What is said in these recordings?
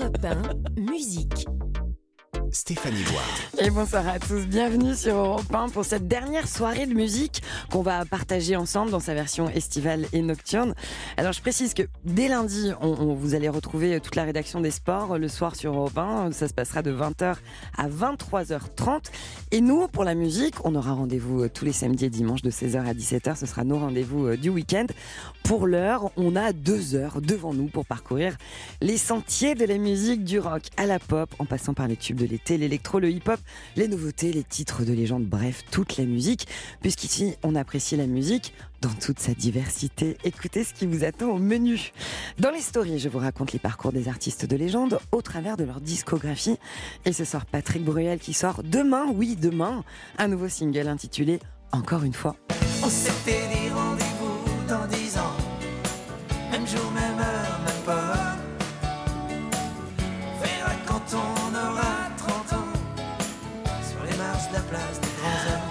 Europe 1, musique. Stéphanie Loire. Et bonsoir à tous, bienvenue sur Europe 1 pour cette dernière soirée de musique qu'on va partager ensemble dans sa version estivale et nocturne. Alors je précise que dès lundi, vous allez retrouver toute la rédaction des sports le soir sur Europe 1. Ça se passera de 20h à 23h30. Et nous, pour la musique, on aura rendez-vous euh, tous les samedis et dimanches de 16h à 17h. Ce sera nos rendez-vous euh, du week-end. Pour l'heure, on a deux heures devant nous pour parcourir les sentiers de la musique du rock à la pop, en passant par les tubes de l'été, l'électro, le hip-hop, les nouveautés, les titres de légende, bref, toute la musique, puisqu'ici, on apprécie la musique dans toute sa diversité. Écoutez ce qui vous attend au menu. Dans les stories, je vous raconte les parcours des artistes de légende au travers de leur discographie. Et ce soir, Patrick Bruel qui sort demain, oui, demain, un nouveau single intitulé Encore une fois.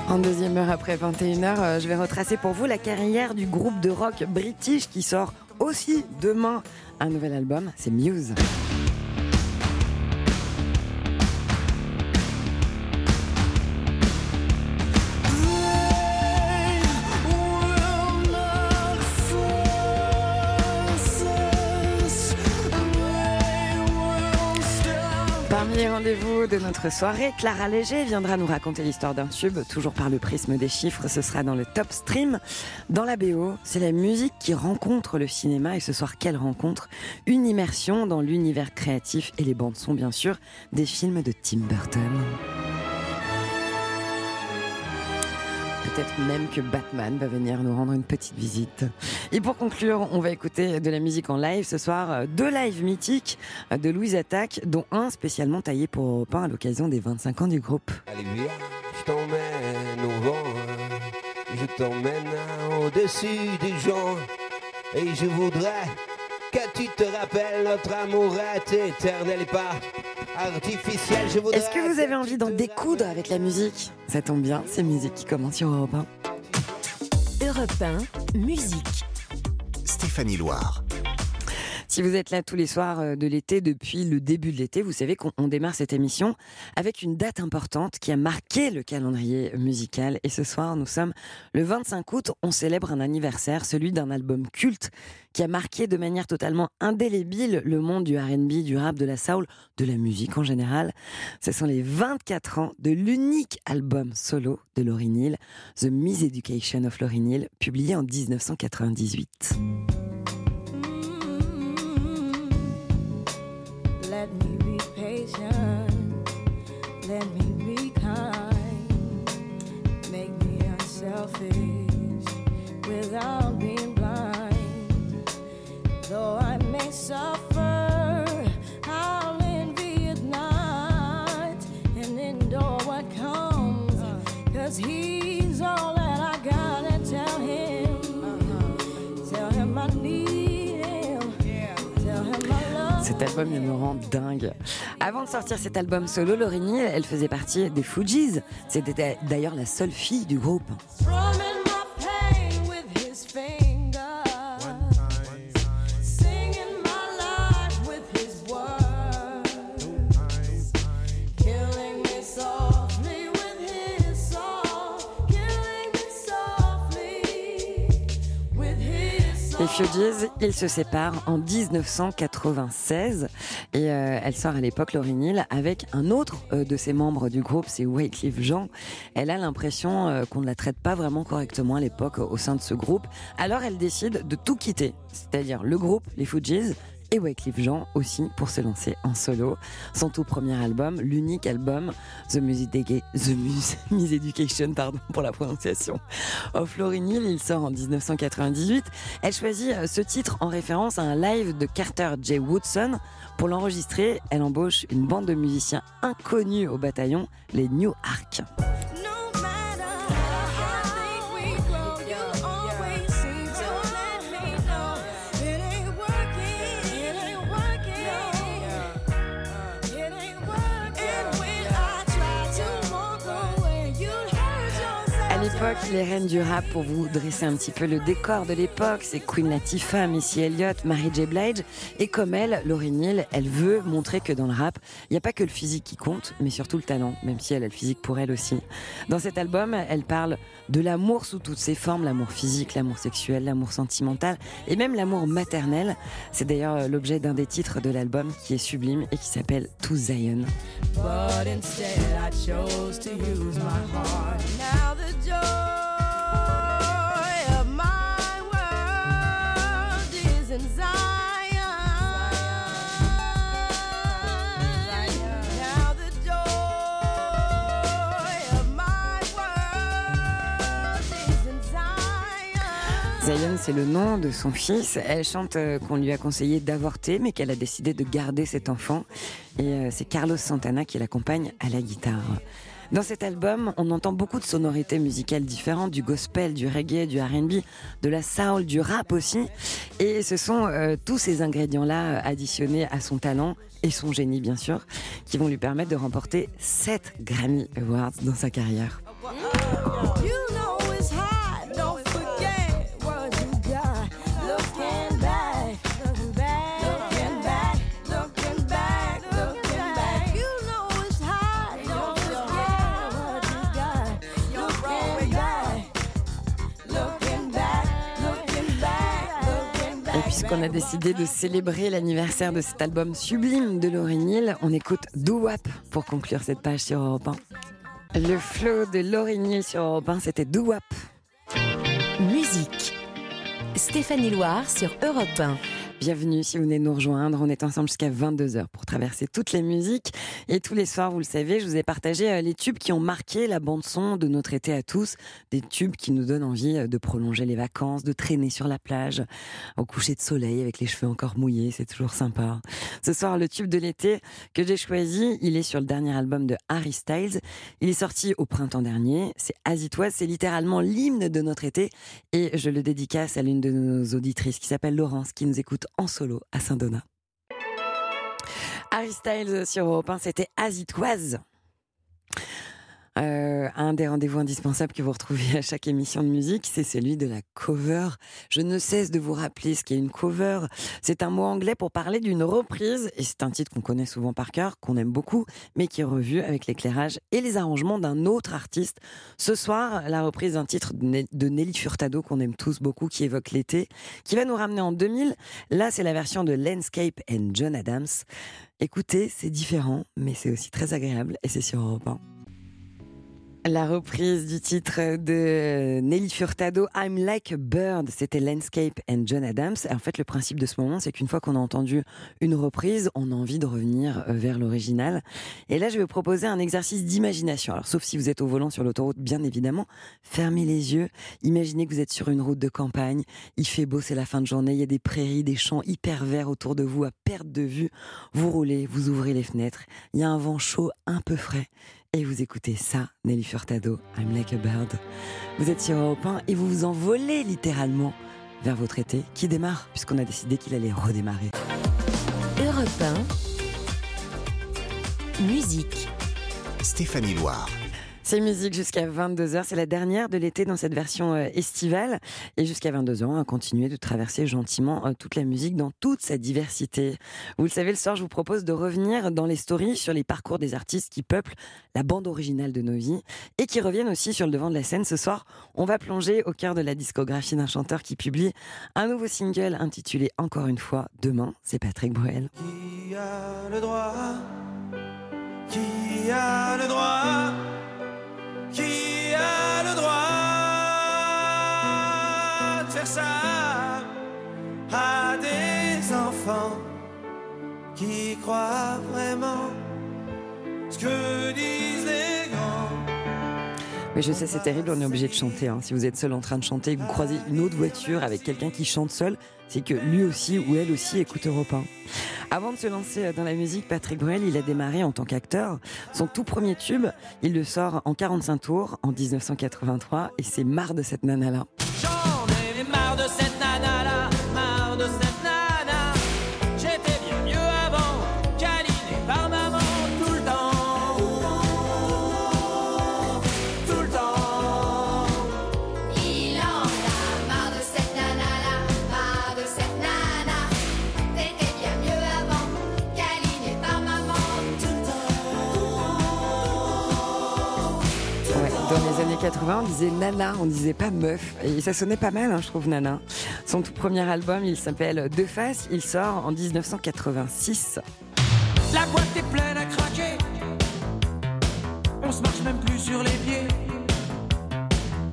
En deuxième heure après 21h, euh, je vais retracer pour vous la carrière du groupe de rock british qui sort aussi demain un nouvel album, c'est Muse. De notre soirée, Clara Léger viendra nous raconter l'histoire d'un tube, toujours par le prisme des chiffres, ce sera dans le top stream. Dans la BO, c'est la musique qui rencontre le cinéma et ce soir, quelle rencontre Une immersion dans l'univers créatif et les bandes sont bien sûr des films de Tim Burton. Peut-être même que Batman va venir nous rendre une petite visite. Et pour conclure, on va écouter de la musique en live ce soir, euh, deux lives mythiques euh, de Louise Attaque, dont un spécialement taillé pour Europe 1 à l'occasion des 25 ans du groupe. Allez viens, je t'emmène au vent, je t'emmène au-dessus des gens, et je voudrais que tu te rappelles notre amour est éternel et pas artificiel. Je voudrais Est-ce que vous avez envie d'en découdre avec la musique Ça tombe bien, c'est musique qui commence sur Europe 1. Europe 1, musique. Stéphanie Loire. Si vous êtes là tous les soirs euh, de l'été depuis le début de l'été, vous savez qu'on on démarre cette émission avec une date importante qui a marqué le calendrier musical. Et ce soir, nous sommes le 25 août, on célèbre un anniversaire, celui d'un album culte qui a marqué de manière totalement indélébile le monde du R&B, du rap, de la soul, de la musique en général. Ce sont les 24 ans de l'unique album solo de Lauryn Hill, The Miseducation of Lauryn Hill, publié en 1998. Without being blind. Though I may suffer, Cet album, il me rend dingue. Avant de sortir cet album solo, Hill, elle faisait partie des Fugees. C'était d'ailleurs la seule fille du groupe. Fugees, ils se séparent en 1996 et euh, elle sort à l'époque, Lauryn Hill, avec un autre euh, de ses membres du groupe, c'est Wycliffe Jean. Elle a l'impression euh, qu'on ne la traite pas vraiment correctement à l'époque au sein de ce groupe. Alors elle décide de tout quitter, c'est-à-dire le groupe, les Fugees, et Wycliffe Jean aussi pour se lancer en solo. Son tout premier album, l'unique album, The Music The Mus- Miseducation, pardon pour la prononciation, of Lauryn Hill, il sort en 1998. Elle choisit euh, ce titre en référence à un live de Carter J. Woodson. Pour l'enregistrer, elle embauche une bande de musiciens inconnus au bataillon, les New Ark. Les reines du rap, pour vous dresser un petit peu le décor de l'époque, c'est Queen Latifah, Missy Elliott, Mary J. Blige. Et comme elle, Lauryn Hill, elle veut montrer que dans le rap, il n'y a pas que le physique qui compte, mais surtout le talent, même si elle a le physique pour elle aussi. Dans cet album, elle parle de l'amour sous toutes ses formes, l'amour physique, l'amour sexuel, l'amour sentimental et même l'amour maternel. C'est d'ailleurs l'objet d'un des titres de l'album qui est sublime et qui s'appelle To Zion. Zion, c'est le nom de son fils. Elle chante euh, qu'on lui a conseillé d'avorter, mais qu'elle a décidé de garder cet enfant. Et euh, c'est Carlos Santana qui l'accompagne à la guitare. Dans cet album, on entend beaucoup de sonorités musicales différentes, du gospel, du reggae, du R&B, de la soul, du rap aussi. Et ce sont euh, tous ces ingrédients-là euh, additionnés à son talent et son génie, bien sûr, qui vont lui permettre de remporter 7 Grammy Awards dans sa carrière. Know puisqu'on a décidé de célébrer l'anniversaire de cet album sublime de Lauryn on écoute Do Wap pour conclure cette page sur Europe 1. Le flow de Lauryn sur Europe 1, c'était Do Wap. Musique. Stéphanie Loire sur Europe 1. Bienvenue si vous venez nous rejoindre. On est ensemble jusqu'à 22h pour traverser toutes les musiques. Et tous les soirs, vous le savez, je vous ai partagé euh, les tubes qui ont marqué la bande-son de notre été à tous. Des tubes qui nous donnent envie euh, de prolonger les vacances, de traîner sur la plage, au coucher de soleil avec les cheveux encore mouillés. C'est toujours sympa. Ce soir, le tube de l'été que j'ai choisi, il est sur le dernier album de Harry Styles. Il est sorti au printemps dernier. C'est Azitoise. C'est littéralement l'hymne de notre été. Et je le dédicace à l'une de nos auditrices qui s'appelle Laurence, qui nous écoute en solo à Saint-Donat. Harry Styles sur Europe 1, c'était Azitoise. Euh, un des rendez-vous indispensables que vous retrouvez à chaque émission de musique, c'est celui de la cover. Je ne cesse de vous rappeler ce qu'est une cover. C'est un mot anglais pour parler d'une reprise, et c'est un titre qu'on connaît souvent par cœur, qu'on aime beaucoup, mais qui est revu avec l'éclairage et les arrangements d'un autre artiste. Ce soir, la reprise d'un titre de Ne- de Nelly Furtado qu'on aime tous beaucoup, qui évoque l'été, qui va nous ramener en 2000. Là, c'est la version de Landscape and John Adams. Écoutez, c'est différent, mais c'est aussi très agréable, et c'est sur Europe 1. La reprise du titre de Nelly Furtado, I'm Like a Bird, c'était Landscape and John Adams. En fait, le principe de ce moment, c'est qu'une fois qu'on a entendu une reprise, on a envie de revenir euh, vers l'original. Et là, je vais vous proposer un exercice d'imagination. Alors, sauf si vous êtes au volant sur l'autoroute, bien évidemment, fermez les yeux. Imaginez que vous êtes sur une route de campagne. Il fait beau, c'est la fin de journée. Il y a des prairies, des champs hyper verts autour de vous à perte de vue. Vous roulez, vous ouvrez les fenêtres. Il y a un vent chaud, un peu frais. Et vous écoutez ça, Nelly Furtado, I'm Like a Bird. Vous êtes sur Europe 1 et vous vous envolez littéralement vers votre été qui démarre, puisqu'on a décidé qu'il allait redémarrer. Europe 1. Musique. Stéphanie Loire. C'est musique jusqu'à 22h, c'est la dernière de l'été dans cette version euh, estivale. Et jusqu'à 22h, on va continuer de traverser gentiment euh, toute la musique dans toute sa diversité. Vous le savez, le soir, je vous propose de revenir dans les stories sur les parcours des artistes qui peuplent la bande originale de nos vies et qui reviennent aussi sur le devant de la scène. Ce soir, on va plonger au cœur de la discographie d'un chanteur qui publie un nouveau single intitulé Encore une fois, Demain. C'est Patrick Bruel. Qui a le droit? Qui a le droit? Qui a le droit de faire ça à des enfants qui croient vraiment ce que disent les grands? Mais je sais, c'est terrible, on est obligé de chanter. hein. Si vous êtes seul en train de chanter, vous croisez une autre voiture avec quelqu'un qui chante seul, c'est que lui aussi ou elle aussi écoute Europe 1. Avant de se lancer dans la musique, Patrick Bruel, il a démarré en tant qu'acteur. Son tout premier tube, il le sort en 45 tours en 1983 et c'est marre de cette nana-là. 80, on disait nana, on disait pas meuf. Et ça sonnait pas mal, hein, je trouve, nana. Son tout premier album, il s'appelle Deux Faces. Il sort en 1986. La boîte est pleine à craquer. On se marche même plus sur les pieds.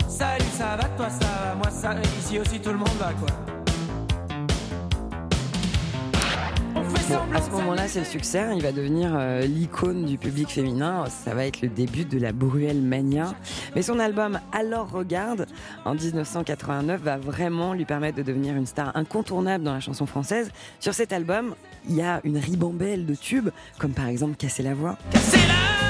Salut, ça va, toi ça va, moi ça. Ici aussi tout le monde va quoi. À ce moment-là, c'est le succès. hein. Il va devenir euh, l'icône du public féminin. Ça va être le début de la Bruelle Mania. Mais son album Alors Regarde, en 1989, va vraiment lui permettre de devenir une star incontournable dans la chanson française. Sur cet album, il y a une ribambelle de tubes, comme par exemple Casser la voix. Casser la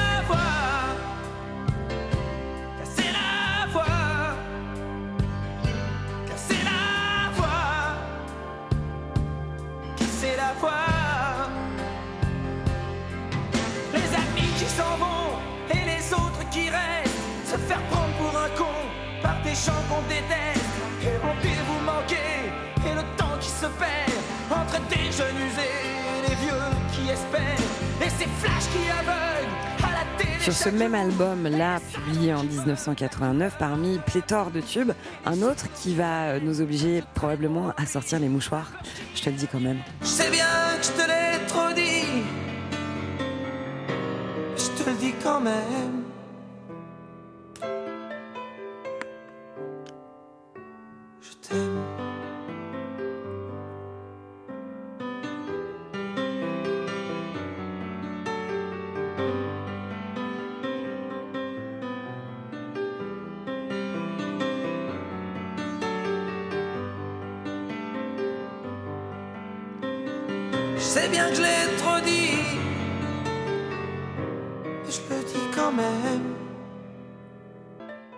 album, là, publié en 1989, parmi pléthore de tubes, un autre qui va euh, nous obliger probablement à sortir les mouchoirs. Je te le dis quand même. Je sais bien que je te l'ai trop dit. Je te le dis quand même.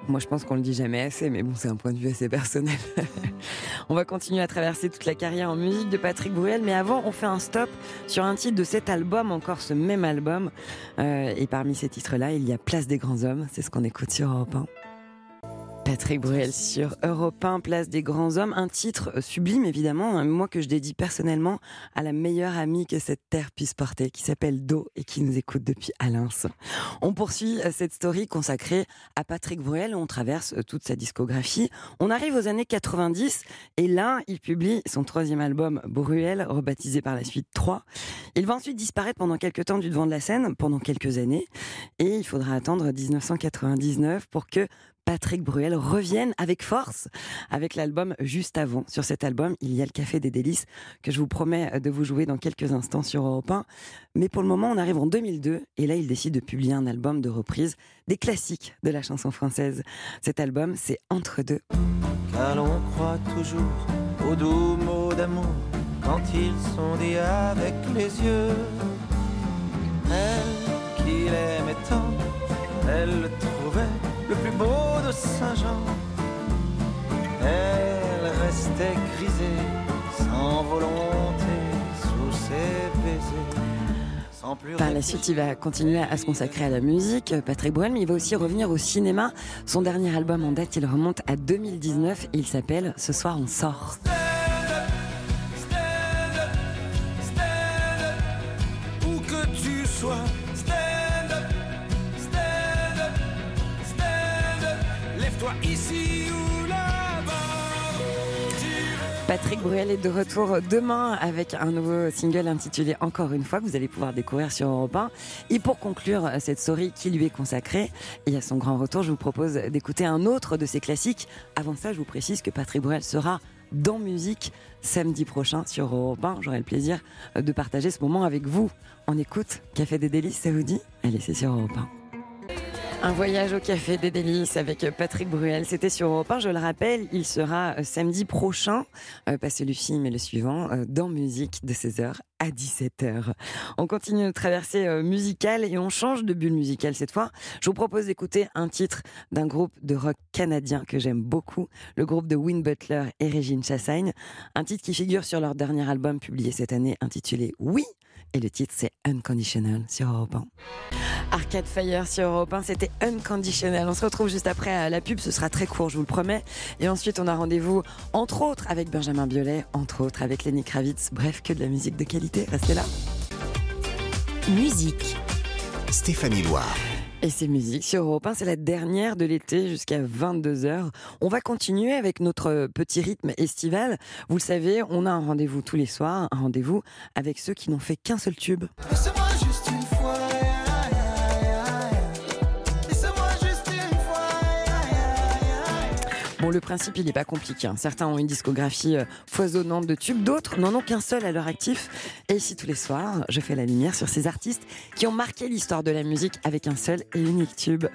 Moi, je pense qu'on le dit jamais assez, mais bon, c'est un point de vue assez personnel. on va continuer à traverser toute la carrière en musique de Patrick Bruel, mais avant, on fait un stop sur un titre de cet album, encore ce même album. Euh, et parmi ces titres-là, il y a Place des grands hommes. C'est ce qu'on écoute sur Europe 1. Patrick Bruel sur Europe 1, Place des Grands Hommes, un titre sublime évidemment, hein, moi que je dédie personnellement à la meilleure amie que cette terre puisse porter, qui s'appelle Do et qui nous écoute depuis Alins. On poursuit euh, cette story consacrée à Patrick Bruel, on traverse euh, toute sa discographie. On arrive aux années 90 et là, il publie son troisième album Bruel, rebaptisé par la suite 3. Il va ensuite disparaître pendant quelques temps du devant de la scène, pendant quelques années, et il faudra attendre 1999 pour que Patrick Bruel revienne avec force avec l'album juste avant. Sur cet album, il y a le Café des Délices que je vous promets de vous jouer dans quelques instants sur Europe 1. Mais pour le moment, on arrive en 2002 et là, il décide de publier un album de reprise des classiques de la chanson française. Cet album, c'est Entre deux. Car l'on toujours aux doux mots d'amour quand ils sont dits avec les yeux. Elle tant, elle Saint-Jean. Elle restait grisée, sans volonté, sous ses baisers. Par la suite, il va continuer à se consacrer à la musique, Patrick Bruel, mais il va aussi revenir au cinéma. Son dernier album en date, il remonte à 2019 et il s'appelle Ce soir on sort. Patrick Bruel est de retour demain avec un nouveau single intitulé Encore une fois que vous allez pouvoir découvrir sur Europe 1. Et pour conclure cette story qui lui est consacrée et à son grand retour, je vous propose d'écouter un autre de ses classiques. Avant ça, je vous précise que Patrick Bruel sera dans musique samedi prochain sur Europe 1. J'aurai le plaisir de partager ce moment avec vous. On écoute Café des Délices, ça vous dit? Allez, c'est sur Europe 1. Un voyage au café des délices avec Patrick Bruel. C'était sur Europe 1, je le rappelle. Il sera euh, samedi prochain, pas celui-ci, mais le suivant, euh, dans musique de 16h à 17h. On continue notre traversée euh, musicale et on change de bulle musicale cette fois. Je vous propose d'écouter un titre d'un groupe de rock canadien que j'aime beaucoup, le groupe de Win Butler et Régine Chassagne. Un titre qui figure sur leur dernier album publié cette année intitulé Oui. Et le titre c'est Unconditional sur Europe 1. Arcade Fire sur Europe 1, c'était Unconditional. On se retrouve juste après à la pub, ce sera très court, je vous le promets. Et ensuite, on a rendez-vous, entre autres, avec Benjamin Biolay, entre autres, avec Lenny Kravitz. Bref, que de la musique de qualité. Restez là. Musique. Stéphanie Loire. Et c'est musique sur Europe 1, c'est la dernière de l'été jusqu'à 22h. On va continuer avec notre petit rythme estival. Vous le savez, on a un rendez-vous tous les soirs, un rendez-vous avec ceux qui n'ont fait qu'un seul tube. Bon, le principe, il n'est pas compliqué. hein. Certains ont une discographie euh, foisonnante de tubes, d'autres n'en ont qu'un seul à leur actif. Et ici, tous les soirs, je fais la lumière sur ces artistes qui ont marqué l'histoire de la musique avec un seul et unique tube.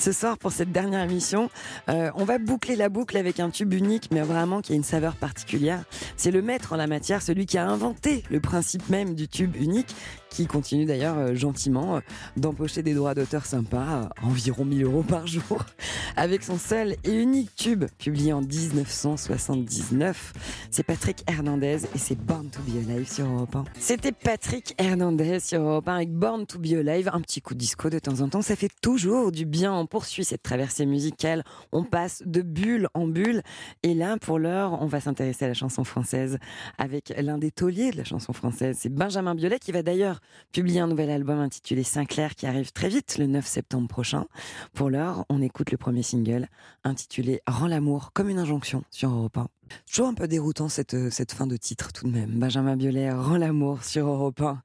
Ce soir, pour cette dernière émission, euh, on va boucler la boucle avec un tube unique, mais vraiment qui a une saveur particulière. C'est le maître en la matière, celui qui a inventé le principe même du tube unique, qui continue d'ailleurs euh, gentiment euh, d'empocher des droits d'auteur sympas, euh, environ 1000 euros par jour, avec son seul et unique tube, publié en 1979. C'est Patrick Hernandez et c'est Born to Be Alive sur Europe 1. C'était Patrick Hernandez sur Europe 1 avec Born to Be Alive, un petit coup de disco de temps en temps, ça fait toujours du bien. On poursuit cette traversée musicale, on passe de bulle en bulle. Et là, pour l'heure, on va s'intéresser à la chanson française avec l'un des tauliers de la chanson française. C'est Benjamin Biolay qui va d'ailleurs publier un nouvel album intitulé Sinclair qui arrive très vite le 9 septembre prochain. Pour l'heure, on écoute le premier single intitulé Rends l'amour comme une injonction sur Europe 1. Toujours un peu déroutant cette, euh, cette fin de titre tout de même. Benjamin Biolay rend l'amour sur Europe 1.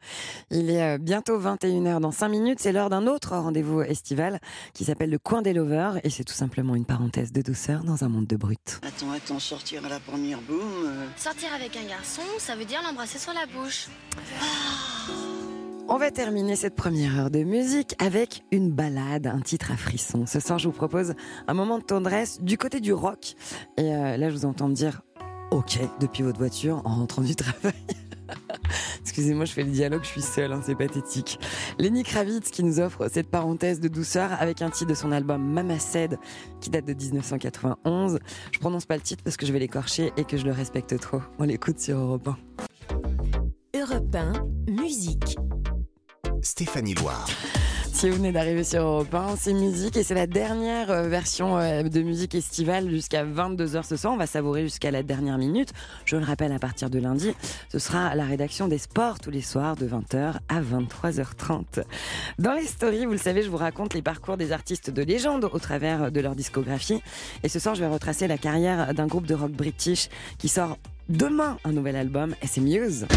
Il est euh, bientôt 21h dans 5 minutes. C'est l'heure d'un autre rendez-vous estival qui s'appelle le Coin des Lovers et c'est tout simplement une parenthèse de douceur dans un monde de brut. Attends, attends, sortir à la première boum. euh, Sortir avec un garçon, ça veut dire l'embrasser sur la bouche. On va terminer cette première heure de musique avec une balade, un titre à frisson. Ce soir, je vous propose un moment de tendresse du côté du rock. Et euh, là, je vous entends dire OK depuis votre voiture en rentrant du travail. Excusez-moi, je fais le dialogue, je suis seule, hein, c'est pathétique. Lenny Kravitz qui nous offre cette parenthèse de douceur avec un titre de son album Mama Said qui date de 1991. Je prononce pas le titre parce que je vais l'écorcher et que je le respecte trop. On l'écoute sur Europe 1. Europe 1, musique. Stéphanie Loire. Si vous venez d'arriver sur Europe 1, c'est musique et c'est la dernière euh, version euh, de musique estivale jusqu'à 22h ce soir. On va savourer jusqu'à la dernière minute. Je le rappelle, à partir de lundi, ce sera la rédaction des sports tous les soirs de 20h à 23h30. Dans les stories, vous le savez, je vous raconte les parcours des artistes de légende au travers de leur discographie. Et ce soir, je vais retracer la carrière d'un groupe de rock british qui sort demain un nouvel album et Muse.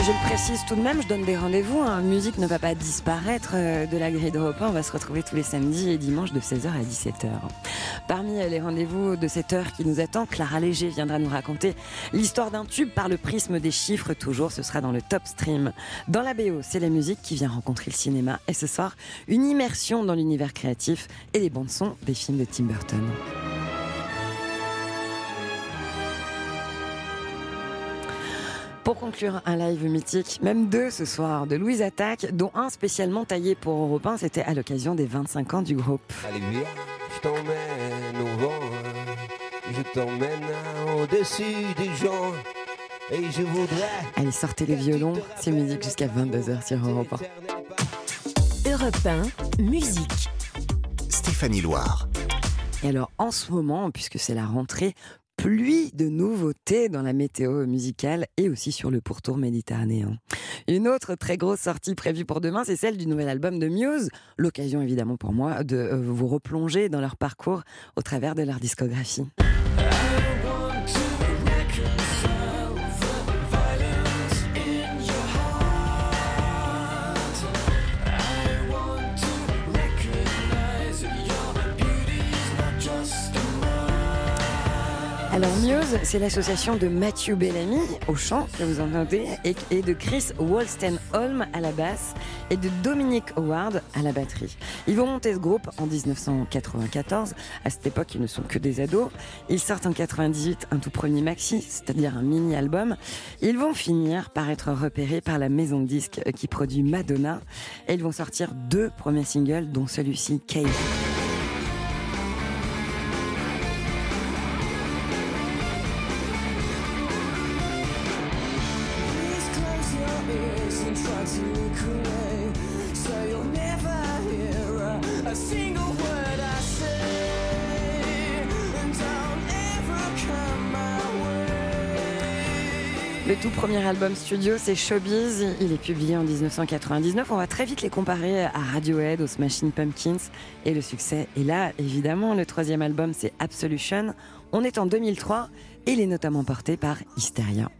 Je le précise tout de même, je donne des rendez-vous. Hein. Musique ne va pas disparaître euh, de la grille d'Europe 1. On va se retrouver tous les samedis et dimanches de 16h à 17h. Parmi euh, les rendez-vous de cette heure qui nous attend, Clara Léger viendra nous raconter l'histoire d'un tube par le prisme des chiffres. Toujours, ce sera dans le top stream. Dans la BO, c'est la musique qui vient rencontrer le cinéma. Et ce soir, une immersion dans l'univers créatif et les bandes son des films de Tim Burton. Pour conclure, un live mythique, même deux ce soir, de Louise Attaque, dont un spécialement taillé pour Europe 1, c'était à l'occasion des 25 ans du groupe. Allez viens, je t'emmène au vent, je t'emmène au-dessus des gens, et je voudrais... Allez, sortez les violons, c'est musique jusqu'à 22h sur Europe 1. Europe 1, musique. Stéphanie Loire. Et alors, en ce moment, puisque c'est la rentrée, pluie de nouveautés dans la météo musicale et aussi sur le pourtour méditerranéen. Une autre très grosse sortie prévue pour demain, c'est celle du nouvel album de Muse. L'occasion évidemment pour moi de euh, vous replonger dans leur parcours au travers de leur discographie. C'est l'association de Matthew Bellamy au chant que vous entendez et, de Chris Wolstenholme à la basse et de Dominic Howard à la batterie. Ils vont monter ce groupe en 1994. À cette époque, ils ne sont que des ados. Ils sortent en 98 un tout premier maxi, c'est-à-dire un mini-album. Ils vont finir par être repérés par la maison de disques qui produit Madonna et ils vont sortir deux premiers singles, dont celui-ci, Cave. Album studio, c'est Showbiz. Il est publié en 1999. On va très vite les comparer à Radiohead, aux Smashing Pumpkins. Et le succès est là, évidemment. Le troisième album, c'est Absolution. On est en 2003 et il est notamment porté par Hysteria.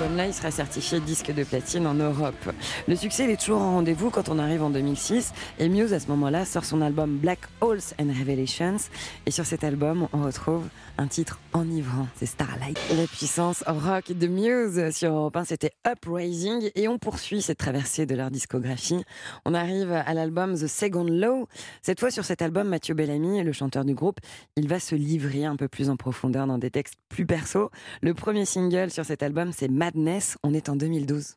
Album-là, il sera certifié disque de platine en Europe. Le succès, est toujours en rendez-vous quand on arrive en 2006. Et Muse, à ce moment-là, sort son album Black Holes and Revelations. Et sur cet album, on retrouve un titre enivrant, c'est Starlight. La puissance rock de Muse sur Europe 1, c'était Uprising. Et on poursuit cette traversée de leur discographie. On arrive à l'album The Second Law. Cette fois, sur cet album, Mathieu Bellamy, le chanteur du groupe, il va se livrer un peu plus en profondeur dans des textes plus perso. Le premier single sur cet album, c'est Madness. On est en 2012.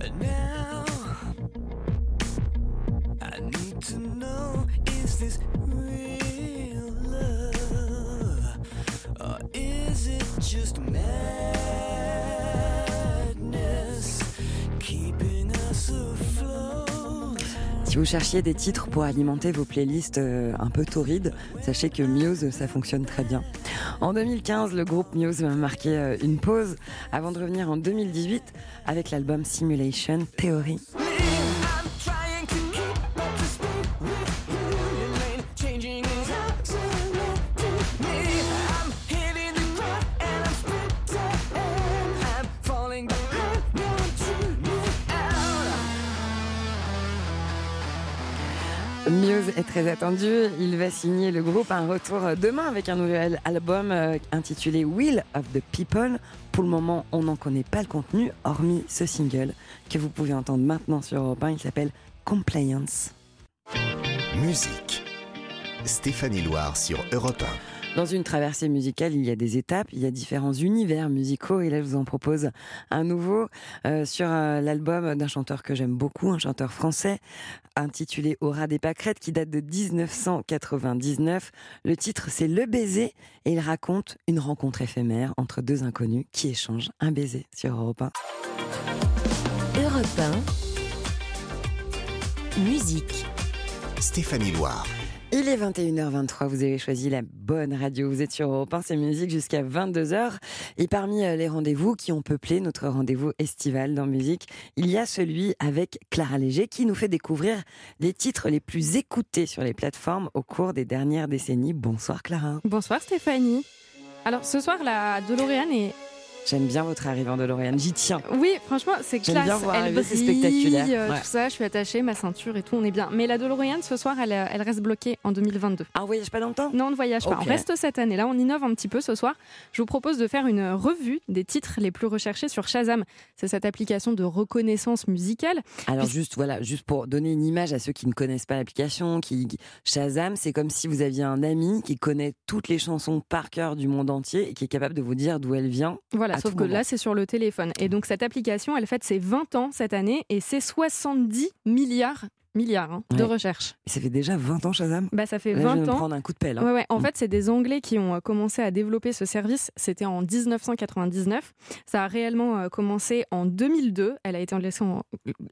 And now I need to know is this Vous cherchiez des titres pour alimenter vos playlists euh, un peu torrides, sachez que Muse, ça fonctionne très bien. En 2015, le groupe Muse va marquer euh, une pause avant de revenir en 2018 avec l'album Simulation Theory. Très attendu. Il va signer le groupe un retour euh, demain avec un nouvel album euh, intitulé Will of the People. Pour le moment, on n'en connaît pas le contenu, hormis ce single que vous pouvez entendre maintenant sur Europe 1. Il s'appelle Compliance. Musique. Stéphanie Loire sur Europe Dans une traversée musicale, il y a des étapes, il y a différents univers musicaux. Et là, je vous en propose un nouveau euh, sur euh, l'album d'un chanteur que j'aime beaucoup, un chanteur français, intitulé Aura des pâquerettes, qui date de 1999. Le titre, c'est Le baiser, et il raconte une rencontre éphémère entre deux inconnus qui échangent un baiser sur Europe 1. Europe 1. Musique. 1. Stéphanie Loire. Il est 21h23, vous avez choisi la bonne radio, vous êtes sur Europe 1, c'est musique jusqu'à 22h. Et parmi euh, les rendez-vous qui ont peuplé notre rendez-vous estival dans musique, il y a celui avec Clara Léger qui nous fait découvrir les titres les plus écoutés sur les plateformes au cours des dernières décennies. Bonsoir Clara. Bonsoir Stéphanie. Alors ce soir, la DeLorean est. J'aime bien votre arrivée en DeLorean, j'y tiens. Oui, franchement, c'est classe. bien voir elle brille, spectaculaire. euh, Ouais. Tout ça, je suis attachée, ma ceinture et tout, on est bien. Mais la DeLorean, ce soir, elle, elle reste bloquée en 2022. Ah, on voyage pas dans le temps? Non, on ne voyage pas. On reste cette année. Là, on innove un petit peu ce soir. Je vous propose de faire une revue des titres les plus recherchés sur Shazam. C'est cette application de reconnaissance musicale. Alors Puis- juste voilà, juste pour donner une image à ceux qui ne connaissent pas l'application, qui Shazam, c'est comme si vous aviez un ami qui connaît toutes les chansons par cœur du monde entier et qui est capable de vous dire d'où elle vient. Voilà, À sauf que moment. là, c'est sur le téléphone. Et donc, cette application, elle fête ses 20 ans cette année et c'est 70 milliards, milliards hein, de recherches. Et ça fait déjà 20 ans Shazam. Bah, ça fait Là, je viens 20 de me ans. prendre un coup de pelle. hein. Ouais, ouais. En Mm. fait, c'est des Anglais qui ont euh, commencé à développer ce service. C'était en 1999. Ça a réellement euh, commencé en 2002. Elle a été lancée en,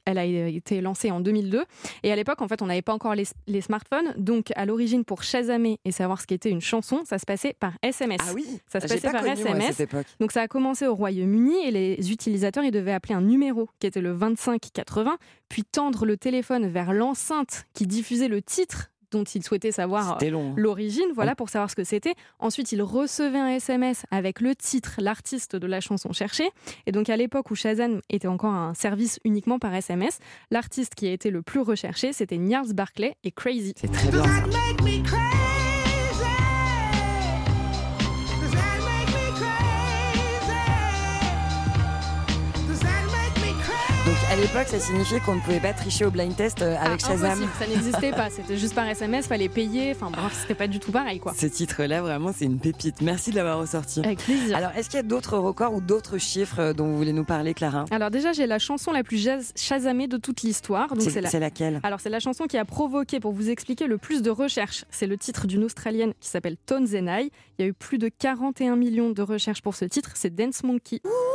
elle a été lancée en 2002. Et à l'époque, en fait, on n'avait pas encore les, les smartphones. Donc, à l'origine, pour chasamer et savoir ce qu'était une chanson, ça se passait par SMS. Ah oui, Ça se passait pas par connu, moi, à SMS. cette époque. Donc ça a commencé au Royaume-Uni et les utilisateurs ils devaient appeler un numéro qui était le 2580, puis tendre le téléphone vers l'enceinte qui diffusait le titre dont ils souhaitaient savoir hein. l'origine, voilà, pour savoir ce que c'était. Ensuite, il recevait un SMS avec le titre, l'artiste de la chanson cherchée. Et donc, à l'époque où Shazam était encore un service uniquement par SMS, l'artiste qui a été le plus recherché, c'était Niels Barclay et Crazy. C'est très bien ça. À l'époque, ça signifiait qu'on ne pouvait pas tricher au blind test euh, avec Ah, Shazam. impossible, ça n'existait pas. C'était juste par SMS, fallait payer. Enfin bref, c'était pas du tout pareil quoi. Ce titre-là, vraiment, c'est une pépite. Merci de l'avoir ressorti. Avec plaisir. Alors, est-ce qu'il y a d'autres records ou d'autres chiffres euh, dont vous voulez nous parler, Clara Alors déjà, j'ai la chanson la plus shazamée de toute l'histoire. C'est la... laquelle Alors c'est la chanson qui a provoqué, pour vous expliquer, le plus de recherches. C'est le titre d'une Australienne qui s'appelle Tones and I. Il y a eu plus de 41 millions de recherches pour ce titre. C'est Dance Monkey. Très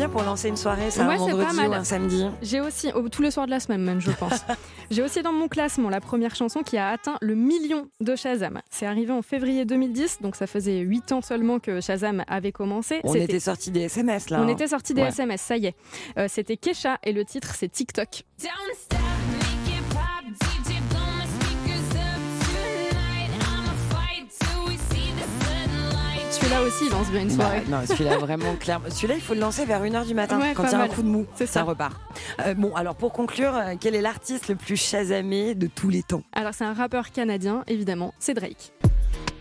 bien pour lancer une soirée, ça, Ouais, un c'est pas vendredi mal. ou un samedi. J'ai aussi, oh, tous les soirs de la semaine même, je pense. J'ai aussi dans mon classement la première chanson qui a atteint le million de Shazam. C'est arrivé en février 2010, donc ça faisait 8 ans seulement que Shazam avait commencé. On C'était- était sorti des SMS, là. On hein. était sorti des Ouais. SMS, ça y est. Euh, C'était Kesha et le titre c'est TikTok. Celui-là aussi, il lance bien une Bah, soirée. non, celui-là vraiment clair. Celui-là, il faut le lancer vers 1h du matin Ouais, quand il y a un coup de mou. C'est ça. repart. Euh, bon, alors pour conclure, euh, quel est l'artiste le plus chasamé de tous les temps? Alors c'est un rappeur canadien, évidemment, c'est Drake.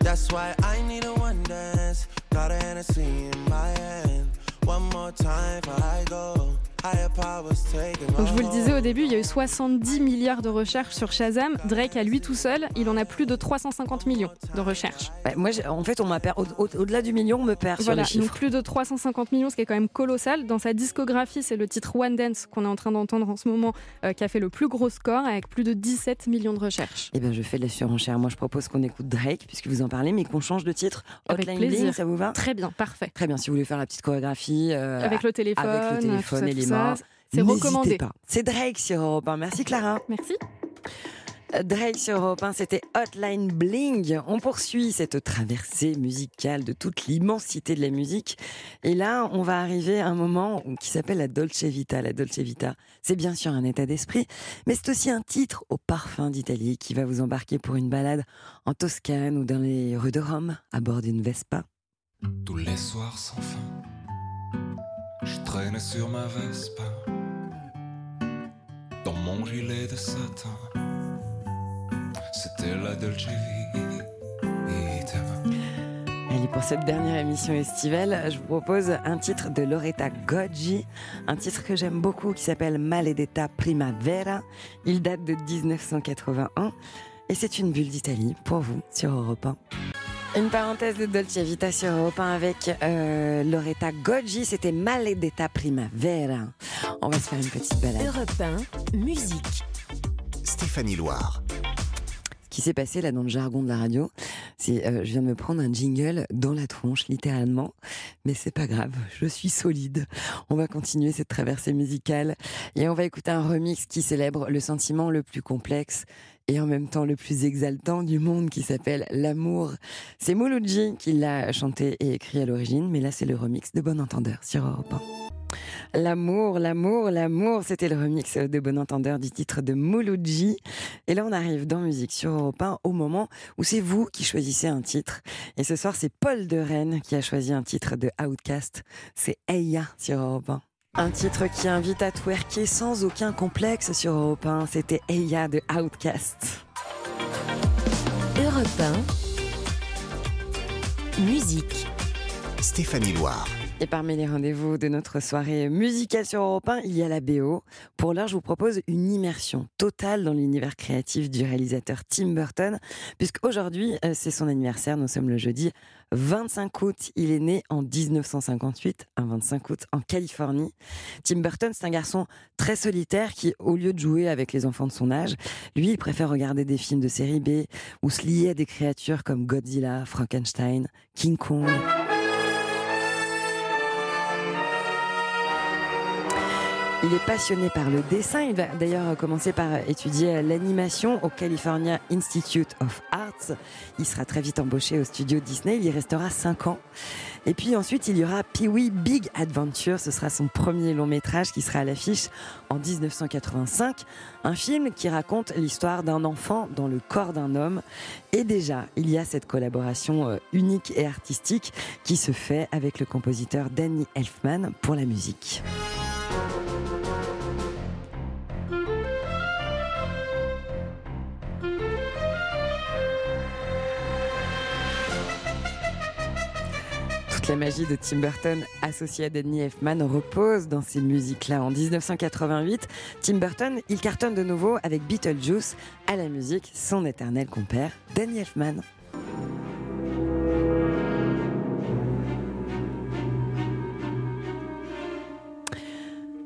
That's why I need a one dance. Got a Hennessy in my hand. One more time before I go. Donc je vous le disais au début, il y a eu 70 milliards de recherches sur Shazam. Drake à lui tout seul, il en a plus de 350 millions de recherches. Bah, Moi, en fait, on m'a au- au-delà du million, on me perd Voilà, sur les donc plus de 350 millions, ce qui est quand même colossal. Dans sa discographie, c'est le titre One Dance qu'on est en train d'entendre en ce moment, euh, qui a fait le plus gros score avec plus de 17 millions de recherches. Eh ben, je fais de la surenchère. Moi, je propose qu'on écoute Drake, puisque vous en parlez, mais qu'on change de titre. Avec Hotline plaisir. Bling, ça vous va? Très bien, parfait. Très bien, si vous voulez faire la petite chorégraphie. euh, Avec le téléphone, avec le téléphone tout ça, et les C'est recommandé. pas. C'est Drake sur Europe 1. Merci Clara. Merci. Euh, Drake sur Europe 1, c'était Hotline Bling. On poursuit cette traversée musicale de toute l'immensité de la musique. Et là, on va arriver à un moment qui s'appelle la Dolce Vita. La Dolce Vita, c'est bien sûr un état d'esprit, mais c'est aussi un titre au parfum d'Italie qui va vous embarquer pour une balade en Toscane ou dans les rues de Rome à bord d'une Vespa. Tous les soirs sans fin, je traînais sur ma Vespa, dans mon gilet de satin. C'était la Dolce. Allez, pour cette dernière émission estivale, je vous propose un titre de Loretta Goggi, un titre que j'aime beaucoup qui s'appelle Maledetta Primavera. Il date de 1981 et c'est une bulle d'Italie pour vous sur Europe 1. Une parenthèse de Dolce Vita sur Europe 1 avec euh, Loretta Goggi, c'était Maledetta Primavera. On va se faire une petite balade. Europe 1, musique. Stéphanie Loire. Qui s'est passé là dans le jargon de la radio, c'est euh, je viens de me prendre un jingle dans la tronche littéralement, mais c'est pas grave, je suis solide. On va continuer cette traversée musicale et on va écouter un remix qui célèbre le sentiment le plus complexe et en même temps le plus exaltant du monde qui s'appelle l'amour. C'est Mouloudji qui l'a chanté et écrit à l'origine, mais là c'est le remix de Bon Entendeur sur Europe 1. L'amour, l'amour, l'amour, c'était le remix de Bon Entendeur du titre de Mouloudji. Et là, on arrive dans Musique sur Europe 1 au moment où c'est vous qui choisissez un titre. Et ce soir, c'est Paul de Rennes qui a choisi un titre de Outcast. C'est Eya sur Europe 1. Un titre qui invite à twerker sans aucun complexe sur Europe 1. C'était Eya de Outcast. Europe 1, musique. Stéphanie Loire. Et parmi les rendez-vous de notre soirée musicale sur Europe 1, il y a la BO. Pour l'heure, je vous propose une immersion totale dans l'univers créatif du réalisateur Tim Burton, puisqu'aujourd'hui, euh, c'est son anniversaire. Nous sommes le jeudi 25 août. Il est né en 1958, un 25 août, en Californie. Tim Burton, c'est un garçon très solitaire qui, au lieu de jouer avec les enfants de son âge, lui, il préfère regarder des films de série B ou se lier à des créatures comme Godzilla, Frankenstein, King Kong. Il est passionné par le dessin. Il va d'ailleurs commencer par étudier l'animation au California Institute of Arts. Il sera très vite embauché au studio Disney. Il y restera 5 ans. Et puis ensuite, il y aura Pee-wee Big Adventure. Ce sera son premier long métrage qui sera à l'affiche en 1985. Un film qui raconte l'histoire d'un enfant dans le corps d'un homme. Et déjà, il y a cette collaboration euh, unique et artistique qui se fait avec le compositeur Danny Elfman pour la musique. La magie de Tim Burton associée à Danny Elfman repose dans ces musiques-là. En 1988, Tim Burton, il cartonne de nouveau avec Beetlejuice à la musique, son éternel compère, Danny Elfman.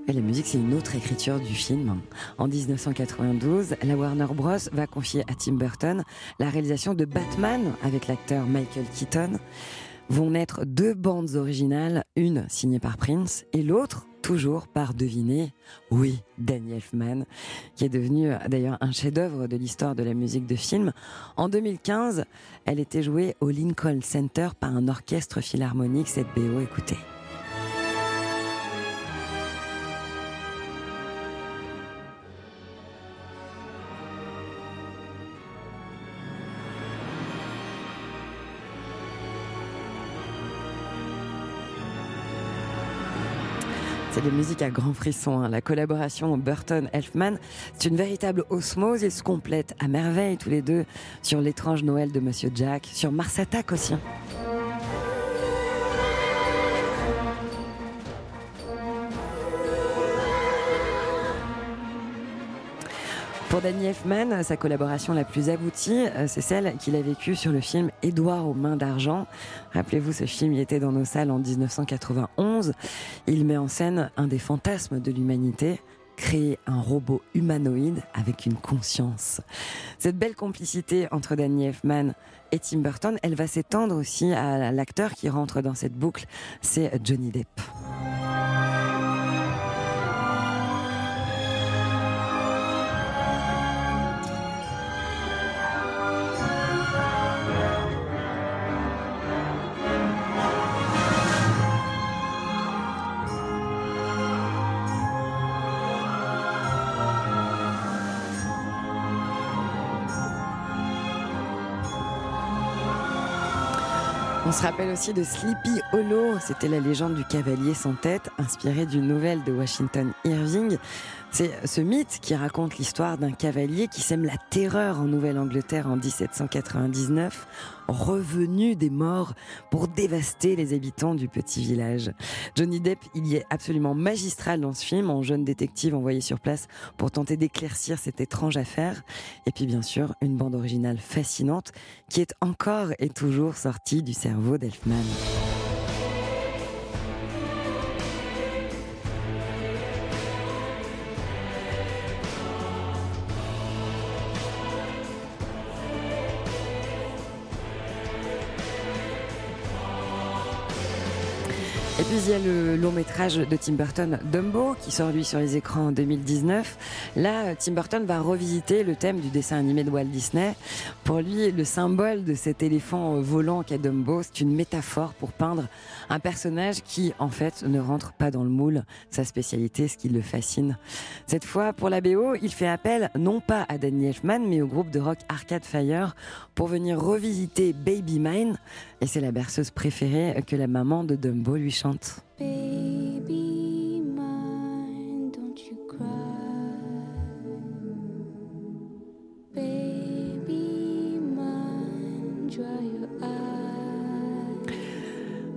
Et la musique, c'est une autre écriture du film. En 1992, la Warner Bros. va confier à Tim Burton la réalisation de Batman avec l'acteur Michael Keaton. Vont naître deux bandes originales, une signée par Prince et l'autre toujours par deviner, oui, Danny Elfman, qui est devenu euh, d'ailleurs un chef-d'œuvre de l'histoire de la musique de film. En 2015, elle était jouée au Lincoln Center par un orchestre philharmonique, cette BO, écoutez. C'est des musiques à grands frissons. hein. La collaboration Burton-Elfman, c'est une véritable osmose. Ils se complètent à merveille tous les deux sur l'étrange Noël de Monsieur Jack, sur Mars Attack aussi. Pour Danny Elfman, sa collaboration la plus aboutie, euh, c'est celle qu'il a vécue sur le film Édouard aux mains d'argent. Rappelez-vous, ce film il était dans nos salles en 1991. Il met en scène un des fantasmes de l'humanité, créer un robot humanoïde avec une conscience. Cette belle complicité entre Danny Elfman et Tim Burton, elle va s'étendre aussi à l'acteur qui rentre dans cette boucle, c'est Johnny Depp. Se rappelle aussi de Sleepy Hollow, c'était la légende du cavalier sans tête, inspirée d'une nouvelle de Washington Irving. C'est ce mythe qui raconte l'histoire d'un cavalier qui sème la terreur en Nouvelle-Angleterre en 1799, revenu des morts pour dévaster les habitants du petit village. Johnny Depp, il y est absolument magistral dans ce film, en jeune détective envoyé sur place pour tenter d'éclaircir cette étrange affaire. Et puis bien sûr, une bande originale fascinante qui est encore et toujours sortie du cerveau d'Elfman. Le long métrage de Tim Burton, Dumbo, qui sort lui sur les écrans en 2019. Là, Tim Burton va revisiter le thème du dessin animé de Walt Disney. Pour lui, le symbole de cet éléphant volant qu'est Dumbo, c'est une métaphore pour peindre un personnage qui, en fait, ne rentre pas dans le moule. Sa spécialité, ce qui le fascine. Cette fois, pour la BO, il fait appel non pas à Danny Elfman, mais au groupe de rock Arcade Fire pour venir revisiter Baby Mine. Et c'est la berceuse préférée que la maman de Dumbo lui chante.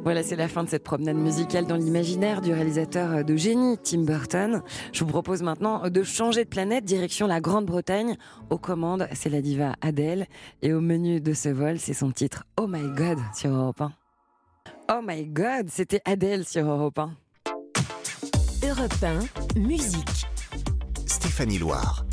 Voilà, c'est la fin de cette promenade musicale dans l'imaginaire du réalisateur de génie Tim Burton. Je vous propose maintenant de changer de planète, direction la Grande-Bretagne. Aux commandes, c'est la diva Adele. Et au menu de ce vol, c'est son titre Oh My God sur Europe 1. Oh My God, c'était Adele sur Europe 1. Europe 1, musique. Stéphanie Loire.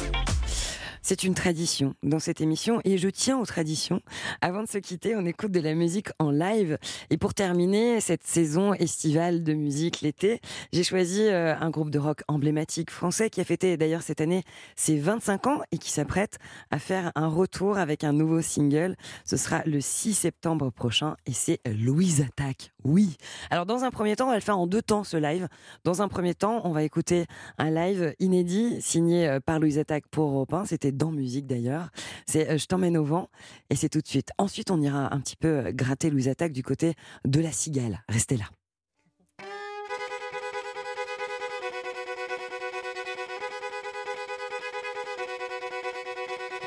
C'est une tradition dans cette émission et je tiens aux traditions. Avant de se quitter, on écoute de la musique en live. Et pour terminer cette saison estivale de musique l'été, j'ai choisi euh, un groupe de rock emblématique français qui a fêté d'ailleurs cette année ses 25 ans et qui s'apprête à faire un retour avec un nouveau single. Ce sera le 6 septembre prochain et c'est Louise Attaque. Oui. Alors dans un premier temps, on va le faire en deux temps ce live. Dans un premier temps, on va écouter un live inédit signé euh, par Louise Attaque pour Europe 1. C'était dans musique d'ailleurs. C'est euh, Je t'emmène au vent et c'est tout de suite. Ensuite, on ira un petit peu euh, gratter Louise Attaque du côté de la cigale. Restez là.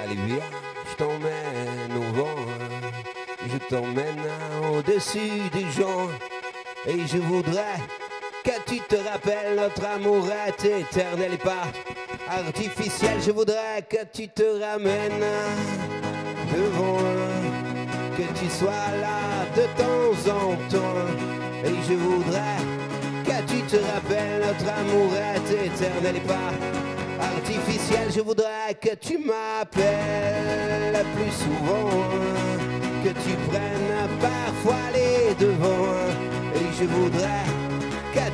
Allez viens, je t'emmène au vent, je t'emmène au-dessus des gens, Et je voudrais que tu te rappelles notre amour est éternel et pas artificiel. Je voudrais que tu te ramènes devant que tu sois là de temps en temps. Et je voudrais que tu te rappelles notre amour est éternel et pas artificiel. Je voudrais que tu m'appelles plus souvent, que tu prennes parfois les devants. Et je voudrais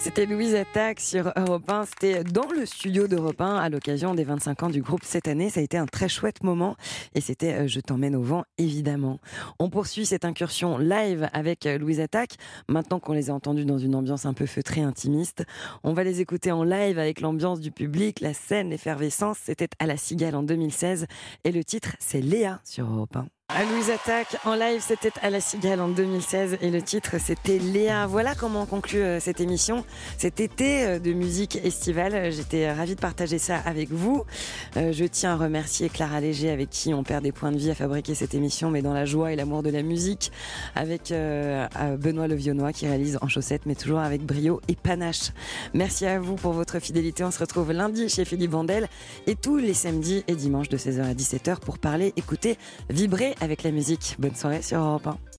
C'était Louise Attaque sur Europe 1. C'était dans le studio d'Europe 1 à l'occasion des 25 ans du groupe cette année. Ça a été un très chouette moment et c'était euh, Je t'emmène au vent, évidemment. On poursuit cette incursion live avec euh, Louise Attaque. Maintenant qu'on les a entendus dans une ambiance un peu feutrée, intimiste, on va les écouter en live avec l'ambiance du public, la scène, l'effervescence. C'était à la Cigale en 2016 et le titre, c'est Léa sur Europe 1. À Louise Attaque, en live, c'était à la Cigale en 2016 et le titre c'était Léa. Voilà comment on conclut euh, cette émission, cet été euh, de musique estivale. J'étais ravie de partager ça avec vous. Euh, je tiens à remercier Clara Léger avec qui on perd des points de vie à fabriquer cette émission, mais dans la joie et l'amour de la musique, avec euh, euh, Benoît Levionnois qui réalise en chaussettes, mais toujours avec brio et panache. Merci à vous pour votre fidélité. On se retrouve lundi chez Philippe Vandel et tous les samedis et dimanches de 16h à 17h pour parler, écouter, vibrer avec la musique. Bonne soirée sur Europe 1.